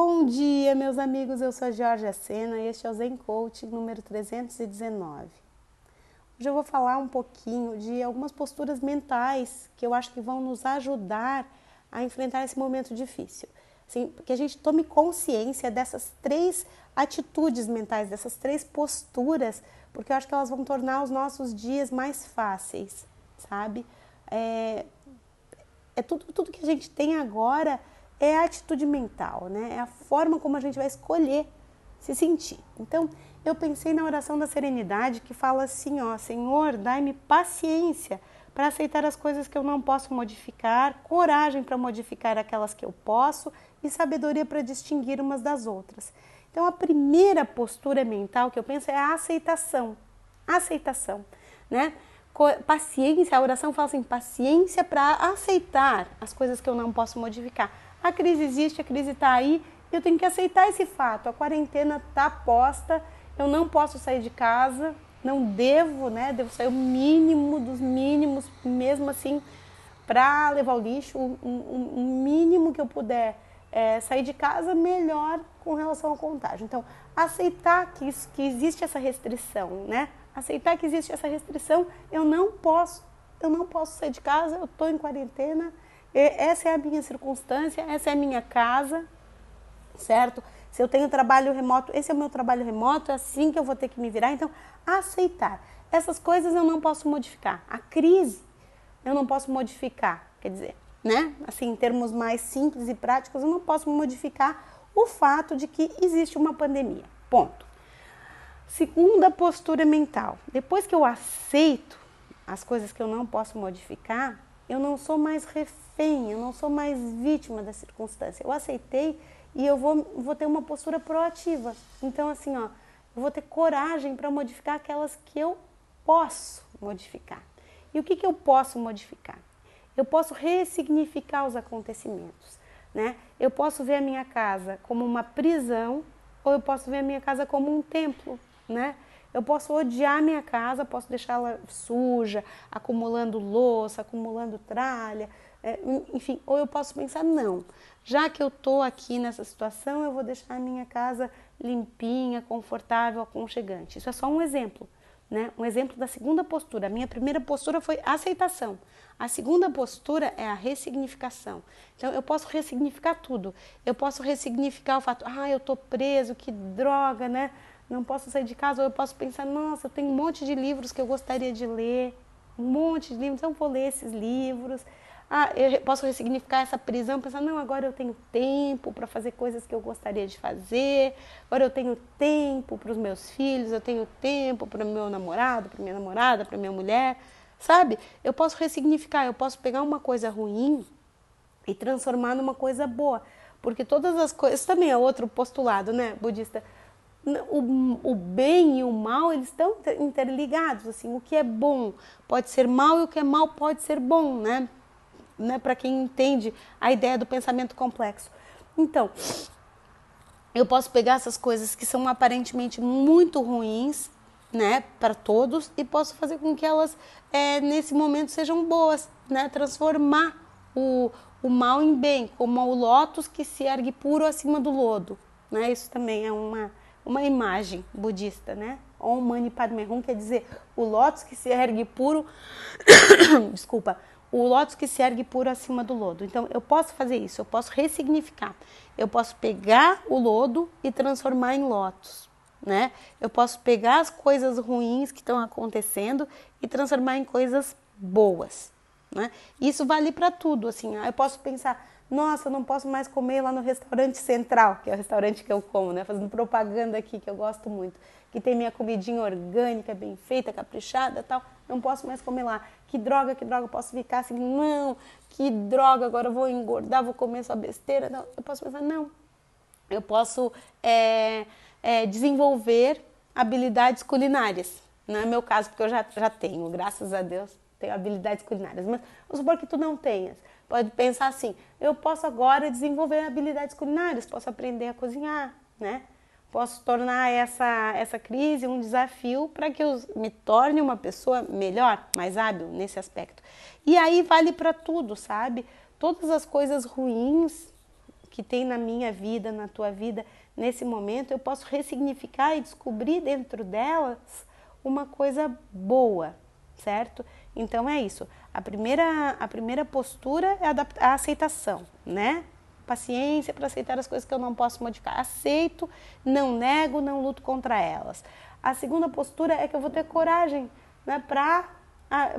Bom dia, meus amigos. Eu sou a Georgia Sena e este é o Zen Coach número 319. Hoje eu vou falar um pouquinho de algumas posturas mentais que eu acho que vão nos ajudar a enfrentar esse momento difícil. Assim, que a gente tome consciência dessas três atitudes mentais, dessas três posturas, porque eu acho que elas vão tornar os nossos dias mais fáceis, sabe? É, é tudo, tudo que a gente tem agora é a atitude mental, né? É a forma como a gente vai escolher se sentir. Então, eu pensei na oração da serenidade que fala assim, ó, Senhor, dai-me paciência para aceitar as coisas que eu não posso modificar, coragem para modificar aquelas que eu posso e sabedoria para distinguir umas das outras. Então, a primeira postura mental que eu penso é a aceitação. aceitação, né? Paciência, a oração fala assim, paciência para aceitar as coisas que eu não posso modificar a crise existe, a crise está aí, eu tenho que aceitar esse fato. A quarentena está posta, eu não posso sair de casa, não devo, né? Devo sair o mínimo dos mínimos, mesmo assim, para levar o lixo, o, o, o, mínimo que eu puder é, sair de casa, melhor com relação ao contágio. Então, aceitar que, isso, que existe essa restrição, né? Aceitar que existe essa restrição, eu não posso, eu não posso sair de casa, eu estou em quarentena essa é a minha circunstância, essa é a minha casa, certo? Se eu tenho trabalho remoto, esse é o meu trabalho remoto, é assim que eu vou ter que me virar. Então, aceitar. Essas coisas eu não posso modificar. A crise eu não posso modificar. Quer dizer, né? Assim, em termos mais simples e práticos, eu não posso modificar o fato de que existe uma pandemia. Ponto. Segunda postura mental. Depois que eu aceito as coisas que eu não posso modificar, eu não sou mais refém, eu não sou mais vítima da circunstância. Eu aceitei e eu vou, vou ter uma postura proativa. Então, assim, ó, eu vou ter coragem para modificar aquelas que eu posso modificar. E o que, que eu posso modificar? Eu posso ressignificar os acontecimentos. Né? Eu posso ver a minha casa como uma prisão ou eu posso ver a minha casa como um templo. Né? Eu posso odiar minha casa, posso deixá-la suja, acumulando louça, acumulando tralha, é, enfim, ou eu posso pensar, não, já que eu estou aqui nessa situação, eu vou deixar a minha casa limpinha, confortável, aconchegante. Isso é só um exemplo, né? Um exemplo da segunda postura. A minha primeira postura foi aceitação. A segunda postura é a ressignificação. Então, eu posso ressignificar tudo. Eu posso ressignificar o fato, ah, eu estou preso, que droga, né? Não posso sair de casa, ou eu posso pensar, nossa, tenho um monte de livros que eu gostaria de ler, um monte de livros, então vou ler esses livros. Ah, eu posso ressignificar essa prisão, pensar, não, agora eu tenho tempo para fazer coisas que eu gostaria de fazer, agora eu tenho tempo para os meus filhos, eu tenho tempo para o meu namorado, para minha namorada, para minha mulher, sabe? Eu posso ressignificar, eu posso pegar uma coisa ruim e transformar numa coisa boa, porque todas as coisas, também é outro postulado, né, budista, o, o bem e o mal eles estão interligados assim o que é bom pode ser mal e o que é mal pode ser bom né, né para quem entende a ideia do pensamento complexo. Então eu posso pegar essas coisas que são aparentemente muito ruins né para todos e posso fazer com que elas é, nesse momento sejam boas né? Transformar o, o mal em bem como o lótus que se ergue puro acima do lodo né? Isso também é uma uma imagem budista, né? Om Mani Padme Hum quer dizer o lótus que se ergue puro, desculpa, o lótus que se ergue puro acima do lodo. Então eu posso fazer isso, eu posso ressignificar. Eu posso pegar o lodo e transformar em lótus, né? Eu posso pegar as coisas ruins que estão acontecendo e transformar em coisas boas, né? Isso vale para tudo, assim. Eu posso pensar, nossa, eu não posso mais comer lá no restaurante central, que é o restaurante que eu como, né? Fazendo propaganda aqui, que eu gosto muito. Que tem minha comidinha orgânica, bem feita, caprichada tal. Não posso mais comer lá. Que droga, que droga, posso ficar assim? Não, que droga, agora eu vou engordar, vou comer só besteira. Não, eu posso pensar, não. Eu posso é, é, desenvolver habilidades culinárias. Não é meu caso, porque eu já, já tenho, graças a Deus, tenho habilidades culinárias. Mas vamos supor que tu não tenhas pode pensar assim: eu posso agora desenvolver habilidades culinárias, posso aprender a cozinhar, né? Posso tornar essa, essa crise um desafio para que eu me torne uma pessoa melhor, mais hábil nesse aspecto. E aí vale para tudo, sabe? Todas as coisas ruins que tem na minha vida, na tua vida, nesse momento, eu posso ressignificar e descobrir dentro delas uma coisa boa, certo? Então é isso. A primeira, a primeira postura é a, a aceitação, né? Paciência para aceitar as coisas que eu não posso modificar. Aceito, não nego, não luto contra elas. A segunda postura é que eu vou ter coragem, né? Para,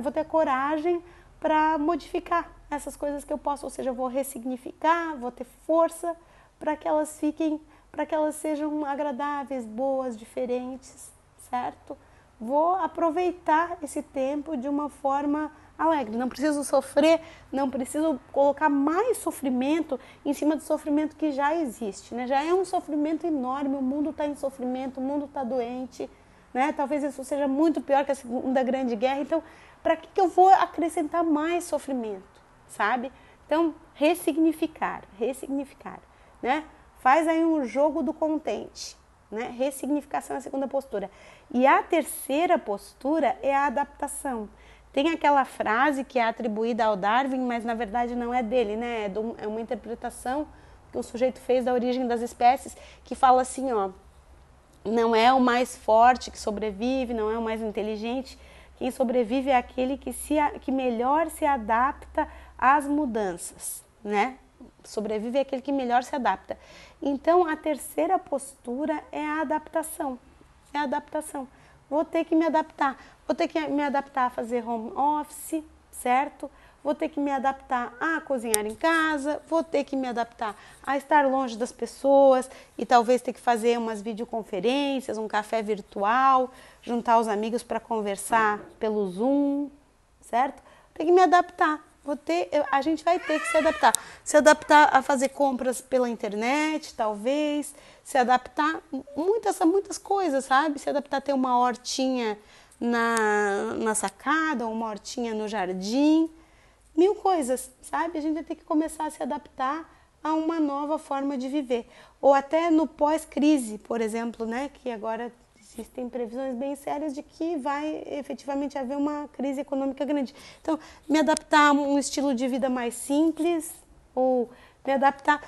vou ter coragem para modificar essas coisas que eu posso, ou seja, eu vou ressignificar, vou ter força para que elas fiquem, para que elas sejam agradáveis, boas, diferentes, certo? Vou aproveitar esse tempo de uma forma alegre. Não preciso sofrer, não preciso colocar mais sofrimento em cima do sofrimento que já existe. Né? Já é um sofrimento enorme, o mundo está em sofrimento, o mundo está doente. Né? Talvez isso seja muito pior que a Segunda Grande Guerra. Então, para que, que eu vou acrescentar mais sofrimento? Sabe? Então, ressignificar, ressignificar. Né? Faz aí um jogo do contente. Né? Ressignificação é a segunda postura. E a terceira postura é a adaptação. Tem aquela frase que é atribuída ao Darwin, mas na verdade não é dele, né? É, é uma interpretação que o sujeito fez da origem das espécies, que fala assim, ó, não é o mais forte que sobrevive, não é o mais inteligente, quem sobrevive é aquele que, se, que melhor se adapta às mudanças, né? Sobrevive é aquele que melhor se adapta. Então, a terceira postura é a adaptação. É a adaptação. Vou ter que me adaptar. Vou ter que me adaptar a fazer home office, certo? Vou ter que me adaptar a cozinhar em casa, vou ter que me adaptar a estar longe das pessoas e talvez ter que fazer umas videoconferências, um café virtual, juntar os amigos para conversar pelo Zoom, certo? Tem que me adaptar. Vou ter, a gente vai ter que se adaptar. Se adaptar a fazer compras pela internet, talvez. Se adaptar muitas, muitas coisas, sabe? Se adaptar a ter uma hortinha na, na sacada, uma hortinha no jardim, mil coisas, sabe? A gente vai ter que começar a se adaptar a uma nova forma de viver. Ou até no pós-crise, por exemplo, né? Que agora existem previsões bem sérias de que vai efetivamente haver uma crise econômica grande. Então, me adaptar a um estilo de vida mais simples, ou me adaptar.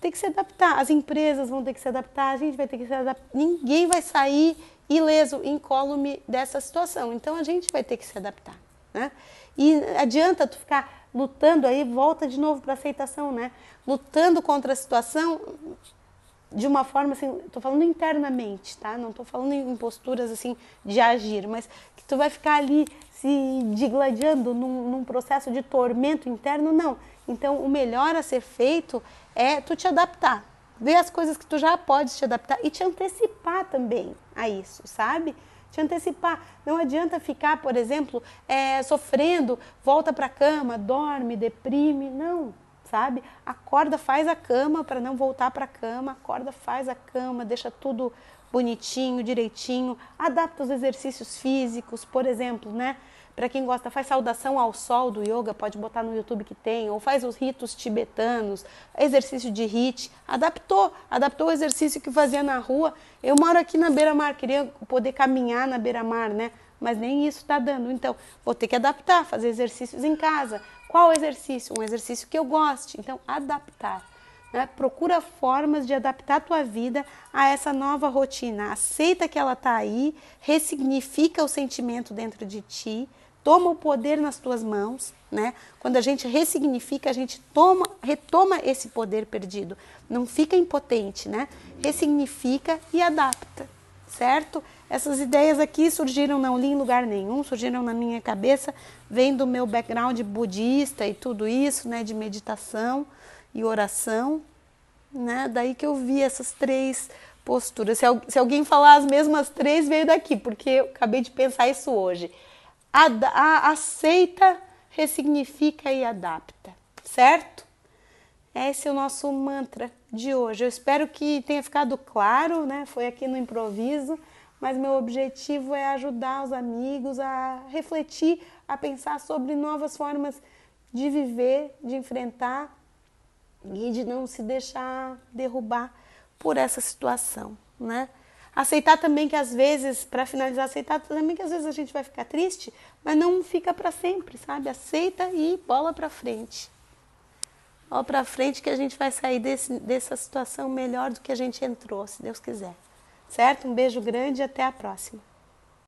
Tem que se adaptar. As empresas vão ter que se adaptar, a gente vai ter que se adaptar. Ninguém vai sair ileso, incólume dessa situação. Então a gente vai ter que se adaptar. Né? E adianta tu ficar lutando aí, volta de novo para aceitação, né? Lutando contra a situação de uma forma assim, tô falando internamente, tá? Não tô falando em posturas assim de agir, mas que tu vai ficar ali se digladiando num, num processo de tormento interno, não. Então o melhor a ser feito é tu te adaptar, ver as coisas que tu já podes te adaptar e te antecipar também a isso, sabe? Te antecipar. Não adianta ficar, por exemplo, é, sofrendo, volta para cama, dorme, deprime. Não, sabe? Acorda, faz a cama para não voltar para a cama. Acorda, faz a cama, deixa tudo bonitinho, direitinho. Adapta os exercícios físicos, por exemplo, né? Para quem gosta, faz saudação ao sol do yoga, pode botar no YouTube que tem, ou faz os ritos tibetanos, exercício de hit, adaptou, adaptou o exercício que fazia na rua. Eu moro aqui na beira-mar, queria poder caminhar na beira-mar, né? Mas nem isso está dando. Então, vou ter que adaptar, fazer exercícios em casa. Qual exercício? Um exercício que eu goste. Então, adaptar. Né? Procura formas de adaptar a tua vida a essa nova rotina. Aceita que ela está aí, ressignifica o sentimento dentro de ti, toma o poder nas tuas mãos, né? Quando a gente ressignifica, a gente toma, retoma esse poder perdido. Não fica impotente, né? Ressignifica e adapta, certo? Essas ideias aqui surgiram não li em lugar nenhum, surgiram na minha cabeça, vem do meu background budista e tudo isso, né, de meditação e oração, né? Daí que eu vi essas três posturas. Se, se alguém falar as mesmas três, veio daqui, porque eu acabei de pensar isso hoje a, aceita, ressignifica e adapta, certo? Esse é o nosso mantra de hoje. Eu espero que tenha ficado claro, né? Foi aqui no improviso, mas meu objetivo é ajudar os amigos a refletir, a pensar sobre novas formas de viver, de enfrentar e de não se deixar derrubar por essa situação, né? Aceitar também que às vezes, para finalizar, aceitar também que às vezes a gente vai ficar triste, mas não fica para sempre, sabe? Aceita e bola para frente. Ó para frente que a gente vai sair desse, dessa situação melhor do que a gente entrou, se Deus quiser. Certo? Um beijo grande e até a próxima.